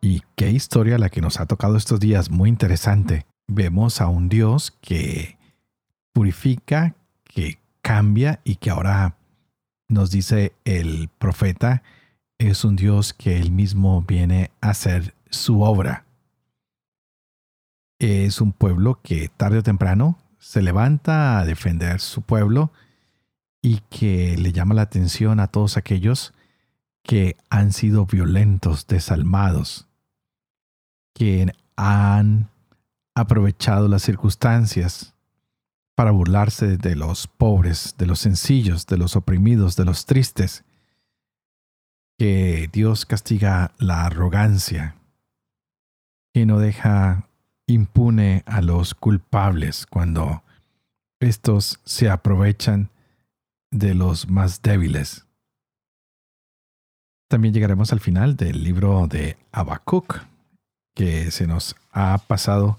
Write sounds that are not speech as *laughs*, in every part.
Y qué historia la que nos ha tocado estos días, muy interesante. Vemos a un Dios que purifica, que cambia y que ahora nos dice el profeta, es un Dios que él mismo viene a hacer su obra. Es un pueblo que tarde o temprano se levanta a defender su pueblo y que le llama la atención a todos aquellos que han sido violentos, desalmados, que han aprovechado las circunstancias para burlarse de los pobres, de los sencillos, de los oprimidos, de los tristes. Que Dios castiga la arrogancia, que no deja impune a los culpables cuando estos se aprovechan de los más débiles. También llegaremos al final del libro de Habacuc, que se nos ha pasado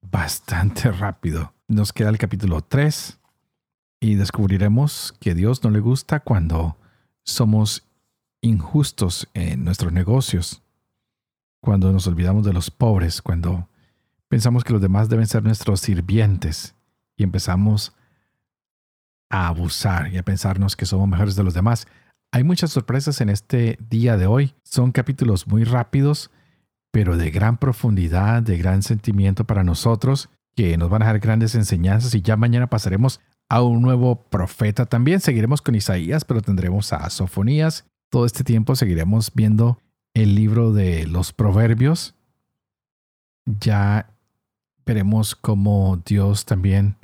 bastante *laughs* rápido. Nos queda el capítulo 3 y descubriremos que Dios no le gusta cuando somos injustos en nuestros negocios, cuando nos olvidamos de los pobres, cuando pensamos que los demás deben ser nuestros sirvientes y empezamos a abusar y a pensarnos que somos mejores de los demás. Hay muchas sorpresas en este día de hoy. Son capítulos muy rápidos pero de gran profundidad, de gran sentimiento para nosotros, que nos van a dejar grandes enseñanzas y ya mañana pasaremos a un nuevo profeta también. Seguiremos con Isaías, pero tendremos a Sofonías. Todo este tiempo seguiremos viendo el libro de los proverbios. Ya veremos cómo Dios también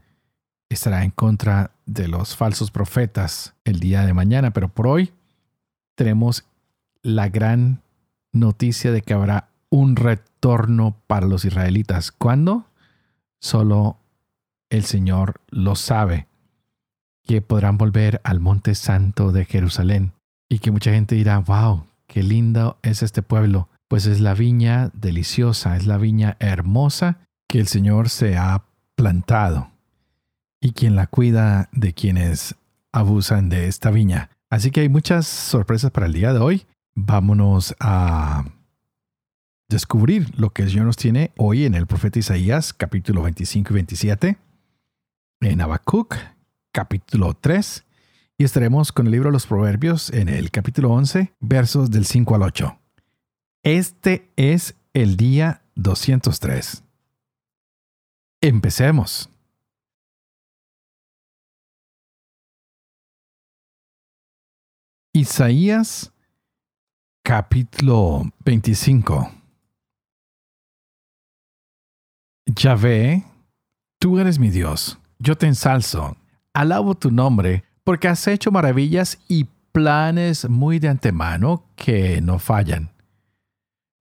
estará en contra de los falsos profetas el día de mañana, pero por hoy tenemos la gran noticia de que habrá un retorno para los israelitas. ¿Cuándo? Solo el Señor lo sabe, que podrán volver al monte santo de Jerusalén y que mucha gente dirá, wow, qué lindo es este pueblo, pues es la viña deliciosa, es la viña hermosa que el Señor se ha plantado y quien la cuida de quienes abusan de esta viña. Así que hay muchas sorpresas para el día de hoy. Vámonos a descubrir lo que Señor nos tiene hoy en el profeta Isaías capítulo 25 y 27, en Habacuc capítulo 3 y estaremos con el libro de los Proverbios en el capítulo 11 versos del 5 al 8. Este es el día 203. Empecemos. Isaías capítulo 25 Yahvé, tú eres mi Dios, yo te ensalzo, alabo tu nombre, porque has hecho maravillas y planes muy de antemano que no fallan.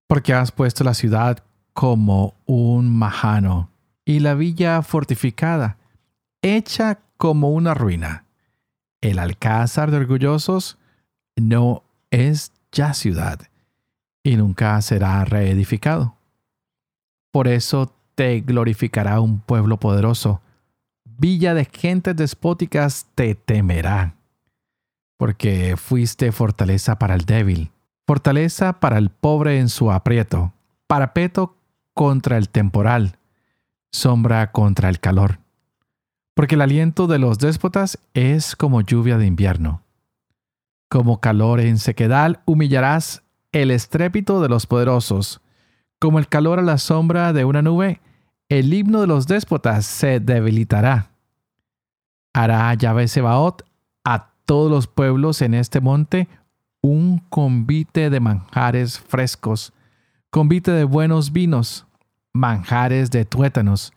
Porque has puesto la ciudad como un majano y la villa fortificada, hecha como una ruina. El alcázar de orgullosos no es ya ciudad y nunca será reedificado. Por eso te glorificará un pueblo poderoso. Villa de gentes despóticas te temerá, porque fuiste fortaleza para el débil, fortaleza para el pobre en su aprieto, parapeto contra el temporal, sombra contra el calor. Porque el aliento de los déspotas es como lluvia de invierno. Como calor en sequedal humillarás el estrépito de los poderosos como el calor a la sombra de una nube, el himno de los déspotas se debilitará. Hará Yahvé Sebaot a todos los pueblos en este monte un convite de manjares frescos, convite de buenos vinos, manjares de tuétanos,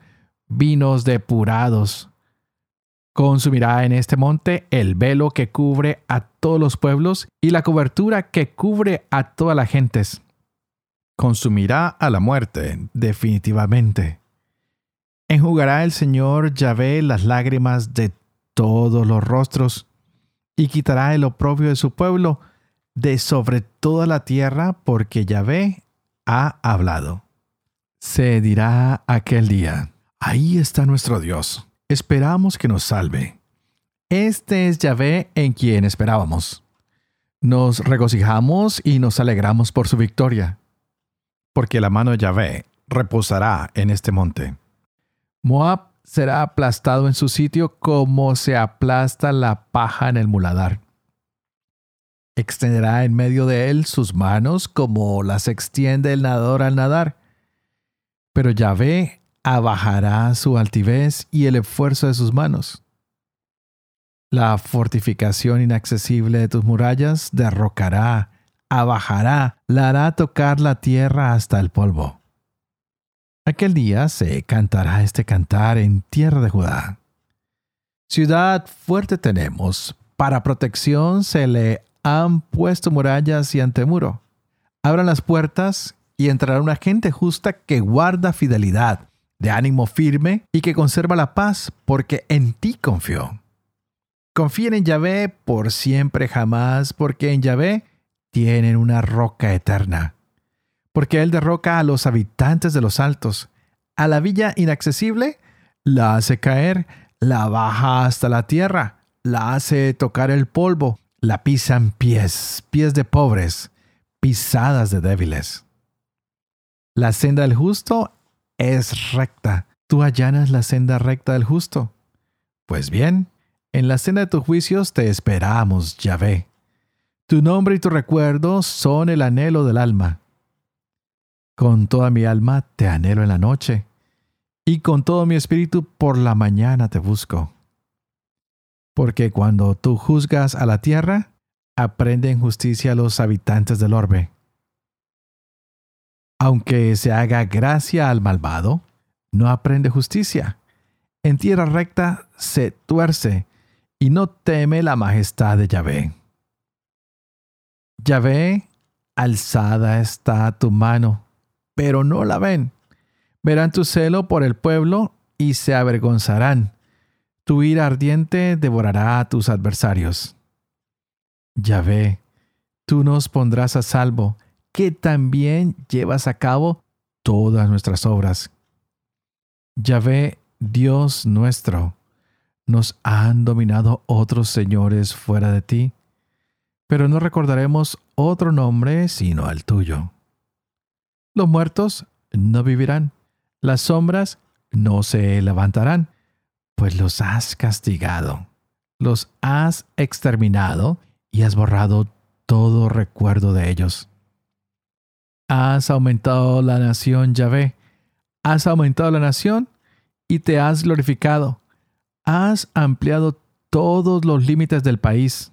vinos depurados. Consumirá en este monte el velo que cubre a todos los pueblos y la cobertura que cubre a todas las gentes consumirá a la muerte definitivamente. Enjugará el Señor Yahvé las lágrimas de todos los rostros y quitará el oprobio de su pueblo de sobre toda la tierra porque Yahvé ha hablado. Se dirá aquel día, ahí está nuestro Dios, esperamos que nos salve. Este es Yahvé en quien esperábamos. Nos regocijamos y nos alegramos por su victoria, porque la mano de Yahvé reposará en este monte. Moab será aplastado en su sitio como se aplasta la paja en el muladar. Extenderá en medio de él sus manos como las extiende el nadador al nadar. Pero Yahvé abajará su altivez y el esfuerzo de sus manos. La fortificación inaccesible de tus murallas derrocará, abajará, la hará tocar la tierra hasta el polvo. Aquel día se cantará este cantar en tierra de Judá. Ciudad fuerte tenemos, para protección se le han puesto murallas y antemuro. Abran las puertas y entrará una gente justa que guarda fidelidad, de ánimo firme y que conserva la paz, porque en ti confió. Confíen en Yahvé por siempre jamás, porque en Yahvé tienen una roca eterna porque Él derroca a los habitantes de los altos. A la villa inaccesible la hace caer, la baja hasta la tierra, la hace tocar el polvo, la pisan pies, pies de pobres, pisadas de débiles. La senda del justo es recta. Tú allanas la senda recta del justo. Pues bien, en la senda de tus juicios te esperamos, Yahvé. Tu nombre y tu recuerdo son el anhelo del alma. Con toda mi alma te anhelo en la noche, y con todo mi espíritu por la mañana te busco. Porque cuando tú juzgas a la tierra, aprenden justicia los habitantes del orbe. Aunque se haga gracia al malvado, no aprende justicia. En tierra recta se tuerce y no teme la majestad de Yahvé. Yahvé, alzada está tu mano pero no la ven. Verán tu celo por el pueblo y se avergonzarán. Tu ira ardiente devorará a tus adversarios. Yahvé, tú nos pondrás a salvo, que también llevas a cabo todas nuestras obras. Yahvé, Dios nuestro, nos han dominado otros señores fuera de ti, pero no recordaremos otro nombre sino al tuyo. Los muertos no vivirán, las sombras no se levantarán, pues los has castigado, los has exterminado y has borrado todo recuerdo de ellos. Has aumentado la nación, Yahvé, has aumentado la nación y te has glorificado. Has ampliado todos los límites del país.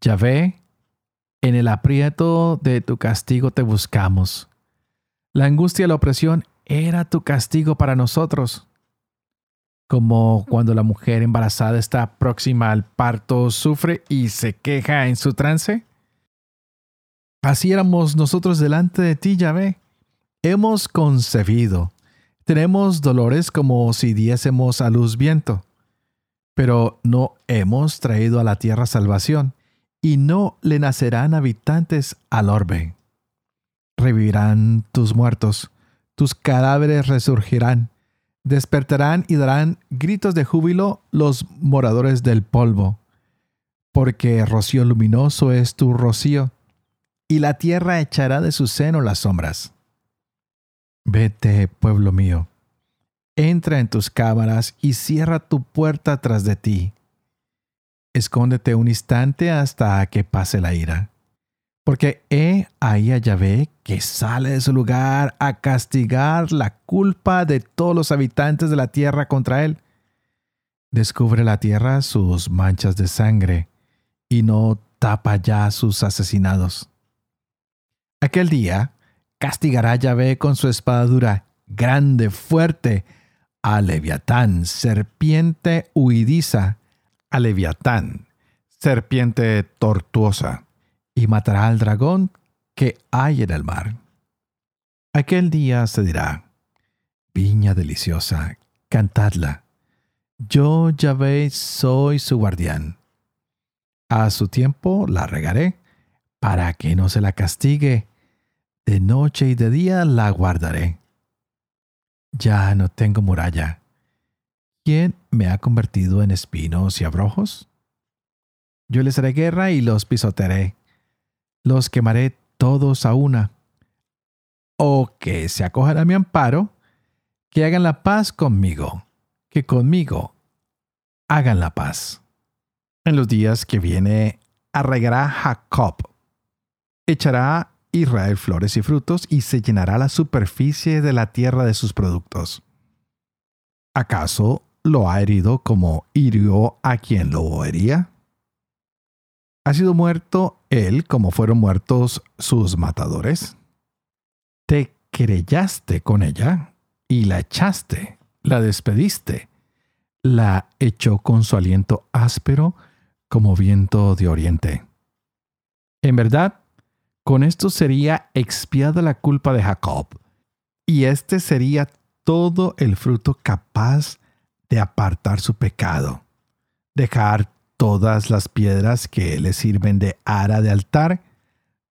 Yahvé, en el aprieto de tu castigo te buscamos. La angustia y la opresión era tu castigo para nosotros. Como cuando la mujer embarazada está próxima al parto, sufre y se queja en su trance. Así éramos nosotros delante de ti, Yahvé. Hemos concebido. Tenemos dolores como si diésemos a luz viento. Pero no hemos traído a la tierra salvación, y no le nacerán habitantes al orbe revivirán tus muertos, tus cadáveres resurgirán, despertarán y darán gritos de júbilo los moradores del polvo, porque rocío luminoso es tu rocío, y la tierra echará de su seno las sombras. Vete, pueblo mío, entra en tus cámaras y cierra tu puerta tras de ti. Escóndete un instante hasta que pase la ira porque he ahí a Yahvé que sale de su lugar a castigar la culpa de todos los habitantes de la tierra contra él. Descubre la tierra sus manchas de sangre y no tapa ya sus asesinados. Aquel día castigará Yahvé con su espada dura, grande, fuerte, a Leviatán, serpiente huidiza, a Leviatán, serpiente tortuosa y matará al dragón que hay en el mar. Aquel día se dirá, Viña deliciosa, cantadla. Yo, Yahvé, soy su guardián. A su tiempo la regaré, para que no se la castigue. De noche y de día la guardaré. Ya no tengo muralla. ¿Quién me ha convertido en espinos y abrojos? Yo les haré guerra y los pisotearé. Los quemaré todos a una. O que se acojan a mi amparo, que hagan la paz conmigo, que conmigo hagan la paz. En los días que viene arraigará Jacob, echará Israel flores y frutos y se llenará la superficie de la tierra de sus productos. ¿Acaso lo ha herido como hirió a quien lo hería? ¿Ha sido muerto él como fueron muertos sus matadores? Te querellaste con ella y la echaste, la despediste, la echó con su aliento áspero como viento de oriente. En verdad, con esto sería expiada la culpa de Jacob, y este sería todo el fruto capaz de apartar su pecado, dejar todas las piedras que le sirven de ara de altar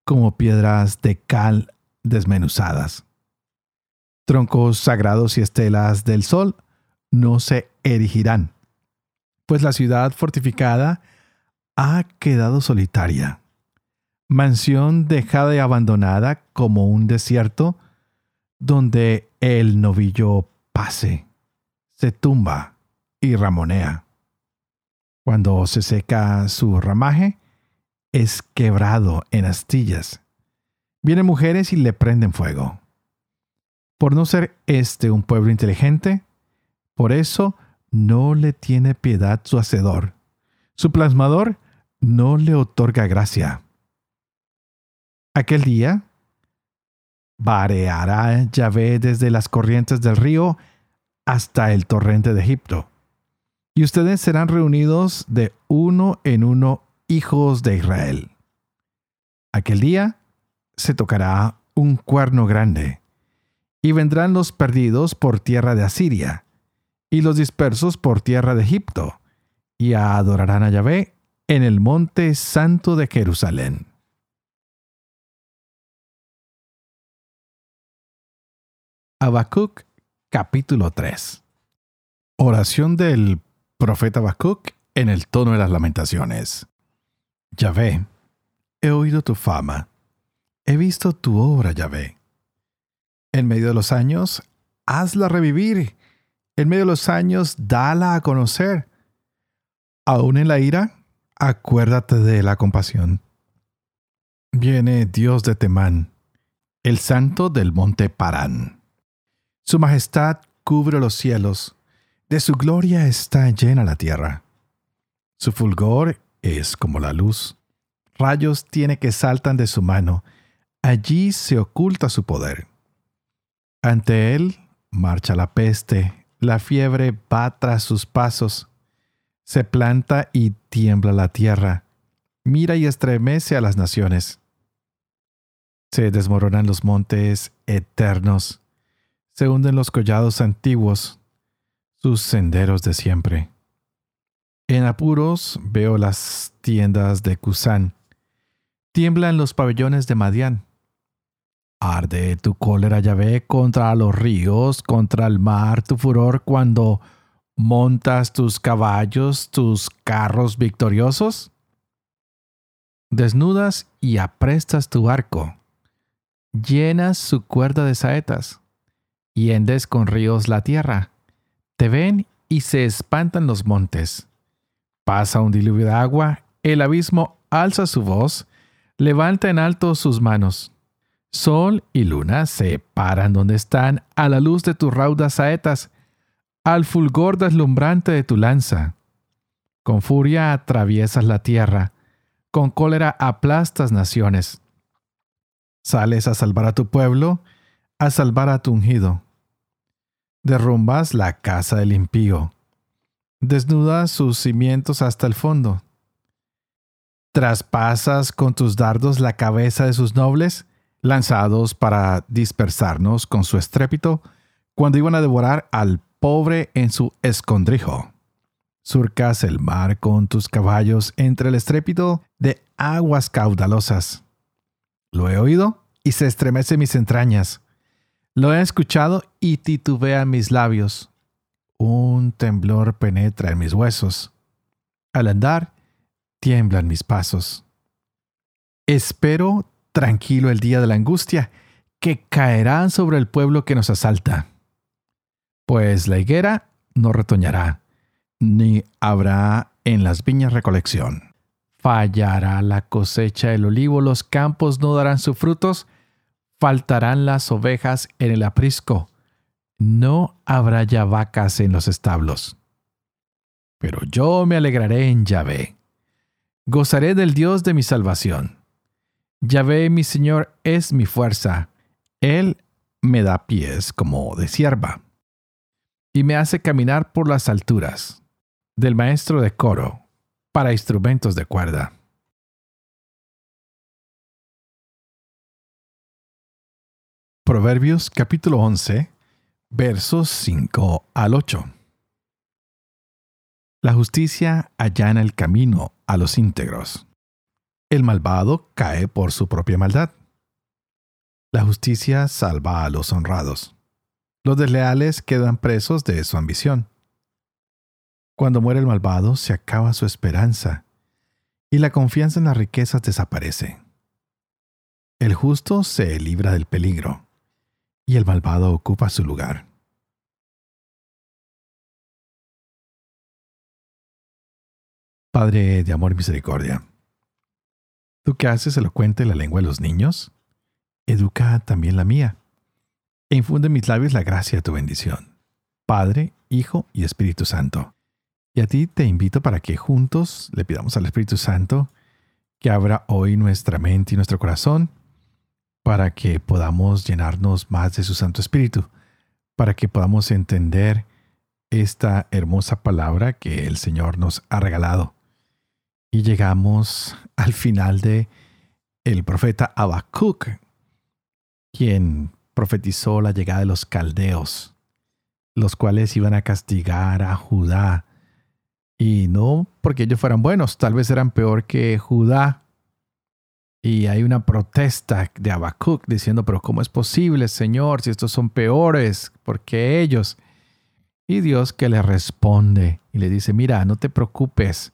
como piedras de cal desmenuzadas. Troncos sagrados y estelas del sol no se erigirán, pues la ciudad fortificada ha quedado solitaria, mansión dejada y abandonada como un desierto donde el novillo pase, se tumba y ramonea. Cuando se seca su ramaje, es quebrado en astillas. Vienen mujeres y le prenden fuego. Por no ser este un pueblo inteligente, por eso no le tiene piedad su hacedor. Su plasmador no le otorga gracia. Aquel día, vareará Yahvé desde las corrientes del río hasta el torrente de Egipto y ustedes serán reunidos de uno en uno hijos de Israel. Aquel día se tocará un cuerno grande, y vendrán los perdidos por tierra de Asiria, y los dispersos por tierra de Egipto, y adorarán a Yahvé en el monte santo de Jerusalén. Habacuc capítulo 3 Oración del Profeta Habacuc en el tono de las lamentaciones. Yahvé, he oído tu fama, he visto tu obra, Yahvé. En medio de los años, hazla revivir. En medio de los años, dala a conocer. Aún en la ira, acuérdate de la compasión. Viene Dios de Temán, el santo del monte Parán. Su majestad cubre los cielos de su gloria está llena la tierra. Su fulgor es como la luz. Rayos tiene que saltan de su mano. Allí se oculta su poder. Ante él marcha la peste, la fiebre va tras sus pasos. Se planta y tiembla la tierra. Mira y estremece a las naciones. Se desmoronan los montes eternos. Se hunden los collados antiguos sus senderos de siempre. En apuros veo las tiendas de Cusán. Tiemblan los pabellones de Madián. Arde tu cólera, Yahvé, contra los ríos, contra el mar, tu furor cuando montas tus caballos, tus carros victoriosos. Desnudas y aprestas tu arco. Llenas su cuerda de saetas. Y hendes con ríos la tierra te ven y se espantan los montes. Pasa un diluvio de agua, el abismo alza su voz, levanta en alto sus manos. Sol y luna se paran donde están a la luz de tus raudas saetas, al fulgor deslumbrante de tu lanza. Con furia atraviesas la tierra, con cólera aplastas naciones. Sales a salvar a tu pueblo, a salvar a tu ungido derrumbas la casa del impío, desnudas sus cimientos hasta el fondo, traspasas con tus dardos la cabeza de sus nobles, lanzados para dispersarnos con su estrépito, cuando iban a devorar al pobre en su escondrijo. Surcas el mar con tus caballos entre el estrépito de aguas caudalosas. Lo he oído y se estremece mis entrañas. Lo he escuchado y titubea mis labios. Un temblor penetra en mis huesos. Al andar, tiemblan mis pasos. Espero tranquilo el día de la angustia, que caerá sobre el pueblo que nos asalta. Pues la higuera no retoñará, ni habrá en las viñas recolección. Fallará la cosecha del olivo, los campos no darán sus frutos, faltarán las ovejas en el aprisco, no habrá ya vacas en los establos. Pero yo me alegraré en Yahvé. Gozaré del Dios de mi salvación. Yahvé mi Señor es mi fuerza. Él me da pies como de sierva y me hace caminar por las alturas del maestro de coro para instrumentos de cuerda. Proverbios capítulo 11 versos 5 al 8. La justicia allana el camino a los íntegros. El malvado cae por su propia maldad. La justicia salva a los honrados. Los desleales quedan presos de su ambición. Cuando muere el malvado se acaba su esperanza y la confianza en las riquezas desaparece. El justo se libra del peligro y el malvado ocupa su lugar. Padre de amor y misericordia, tú que haces elocuente la lengua de los niños, educa también la mía, e infunde en mis labios la gracia de tu bendición. Padre, Hijo y Espíritu Santo. Y a ti te invito para que juntos le pidamos al Espíritu Santo que abra hoy nuestra mente y nuestro corazón para que podamos llenarnos más de su Santo Espíritu, para que podamos entender esta hermosa palabra que el Señor nos ha regalado. Y llegamos al final de el profeta Habacuc, quien profetizó la llegada de los caldeos, los cuales iban a castigar a Judá. Y no porque ellos fueran buenos, tal vez eran peor que Judá, y hay una protesta de Habacuc diciendo, pero ¿cómo es posible, Señor, si estos son peores? porque ellos? Y Dios que le responde y le dice, mira, no te preocupes,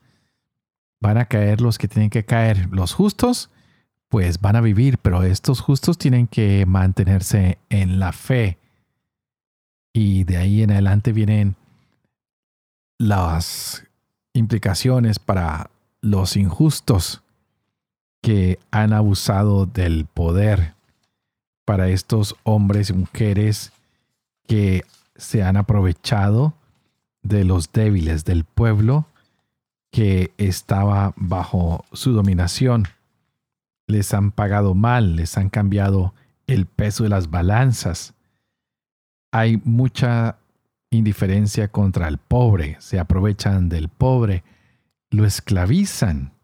van a caer los que tienen que caer. Los justos, pues van a vivir, pero estos justos tienen que mantenerse en la fe. Y de ahí en adelante vienen las implicaciones para los injustos que han abusado del poder para estos hombres y mujeres que se han aprovechado de los débiles del pueblo que estaba bajo su dominación. Les han pagado mal, les han cambiado el peso de las balanzas. Hay mucha indiferencia contra el pobre, se aprovechan del pobre, lo esclavizan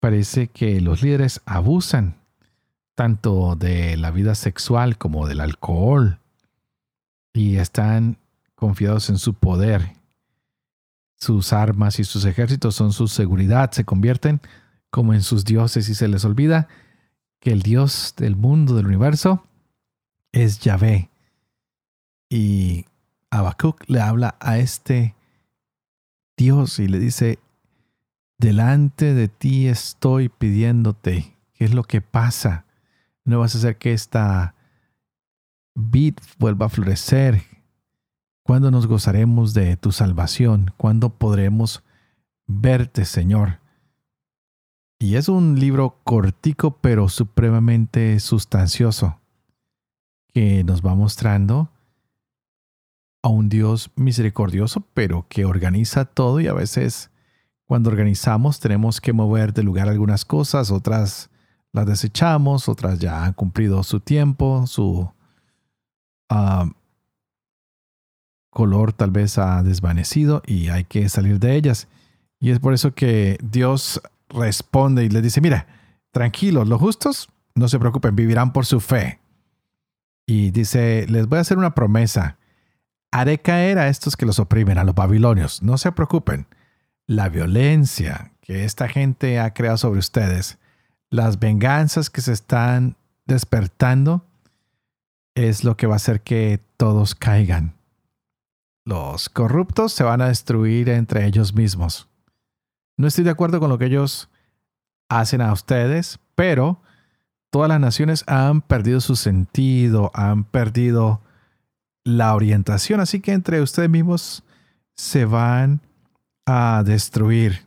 parece que los líderes abusan tanto de la vida sexual como del alcohol y están confiados en su poder. Sus armas y sus ejércitos son su seguridad, se convierten como en sus dioses y se les olvida que el Dios del mundo, del universo, es Yahvé. Y Habacuc le habla a este Dios y le dice, delante de ti estoy pidiéndote. ¿Qué es lo que pasa? No vas a hacer que esta vid vuelva a florecer. ¿Cuándo nos gozaremos de tu salvación? ¿Cuándo podremos verte, Señor? Y es un libro cortico pero supremamente sustancioso que nos va mostrando a un Dios misericordioso pero que organiza todo y a veces cuando organizamos tenemos que mover de lugar algunas cosas, otras las desechamos, otras ya han cumplido su tiempo, su ah, color tal vez ha desvanecido y hay que salir de ellas. Y es por eso que Dios responde y le dice, mira, tranquilos, los justos no se preocupen, vivirán por su fe. Y dice, les voy a hacer una promesa. Haré caer a estos que los oprimen, a los babilonios. No se preocupen. La violencia que esta gente ha creado sobre ustedes, las venganzas que se están despertando, es lo que va a hacer que todos caigan. Los corruptos se van a destruir entre ellos mismos. No estoy de acuerdo con lo que ellos hacen a ustedes, pero todas las naciones han perdido su sentido, han perdido la orientación, así que entre ustedes mismos se van a destruir.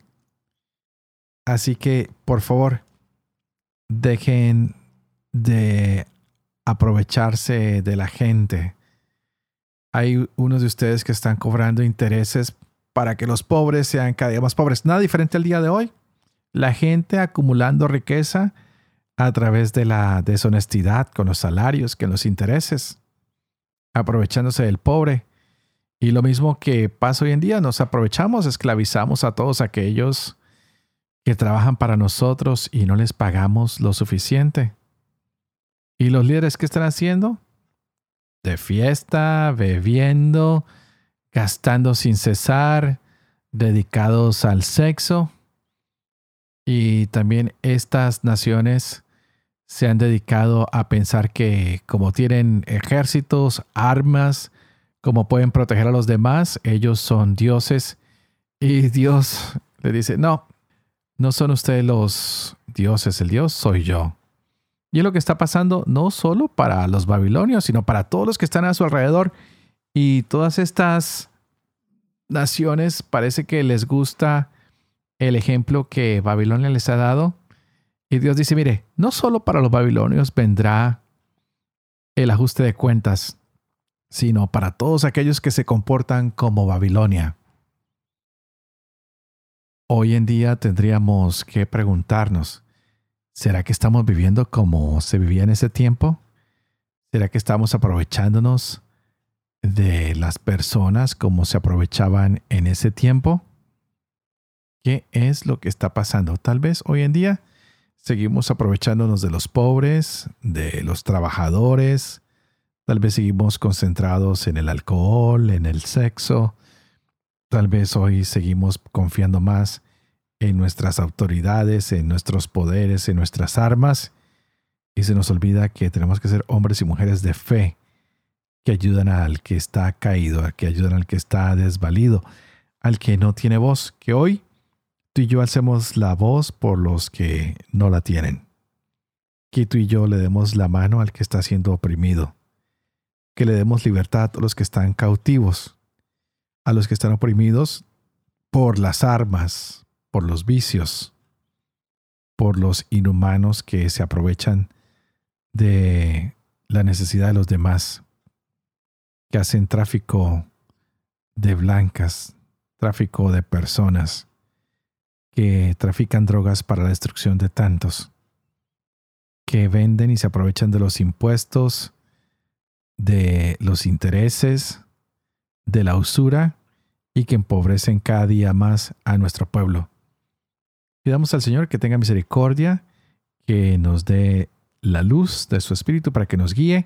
Así que, por favor, dejen de aprovecharse de la gente. Hay unos de ustedes que están cobrando intereses para que los pobres sean cada día más pobres. Nada diferente al día de hoy. La gente acumulando riqueza a través de la deshonestidad con los salarios, que los intereses, aprovechándose del pobre. Y lo mismo que pasa hoy en día, nos aprovechamos, esclavizamos a todos aquellos que trabajan para nosotros y no les pagamos lo suficiente. ¿Y los líderes qué están haciendo? De fiesta, bebiendo, gastando sin cesar, dedicados al sexo. Y también estas naciones se han dedicado a pensar que como tienen ejércitos, armas, como pueden proteger a los demás, ellos son dioses. Y Dios le dice, no, no son ustedes los dioses, el Dios soy yo. Y es lo que está pasando no solo para los babilonios, sino para todos los que están a su alrededor. Y todas estas naciones parece que les gusta el ejemplo que Babilonia les ha dado. Y Dios dice, mire, no solo para los babilonios vendrá el ajuste de cuentas, sino para todos aquellos que se comportan como Babilonia. Hoy en día tendríamos que preguntarnos, ¿será que estamos viviendo como se vivía en ese tiempo? ¿Será que estamos aprovechándonos de las personas como se aprovechaban en ese tiempo? ¿Qué es lo que está pasando? Tal vez hoy en día seguimos aprovechándonos de los pobres, de los trabajadores, tal vez seguimos concentrados en el alcohol, en el sexo, tal vez hoy seguimos confiando más en nuestras autoridades, en nuestros poderes, en nuestras armas, y se nos olvida que tenemos que ser hombres y mujeres de fe, que ayudan al que está caído, que ayudan al que está desvalido, al que no tiene voz, que hoy tú y yo hacemos la voz por los que no la tienen. Que tú y yo le demos la mano al que está siendo oprimido. Que le demos libertad a los que están cautivos. A los que están oprimidos por las armas, por los vicios, por los inhumanos que se aprovechan de la necesidad de los demás, que hacen tráfico de blancas, tráfico de personas que trafican drogas para la destrucción de tantos, que venden y se aprovechan de los impuestos, de los intereses, de la usura y que empobrecen cada día más a nuestro pueblo. Pidamos al Señor que tenga misericordia, que nos dé la luz de su Espíritu para que nos guíe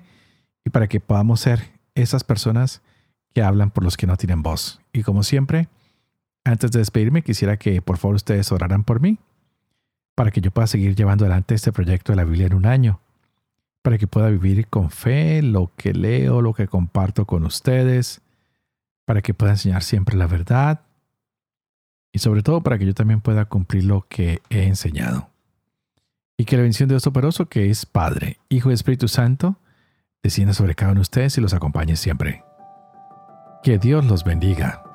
y para que podamos ser esas personas que hablan por los que no tienen voz. Y como siempre, antes de despedirme, quisiera que por favor ustedes oraran por mí, para que yo pueda seguir llevando adelante este proyecto de la Biblia en un año, para que pueda vivir con fe lo que leo, lo que comparto con ustedes, para que pueda enseñar siempre la verdad y sobre todo para que yo también pueda cumplir lo que he enseñado. Y que la bendición de Dios Todopoderoso, que es Padre, Hijo y Espíritu Santo, descienda sobre cada uno de ustedes y los acompañe siempre. Que Dios los bendiga.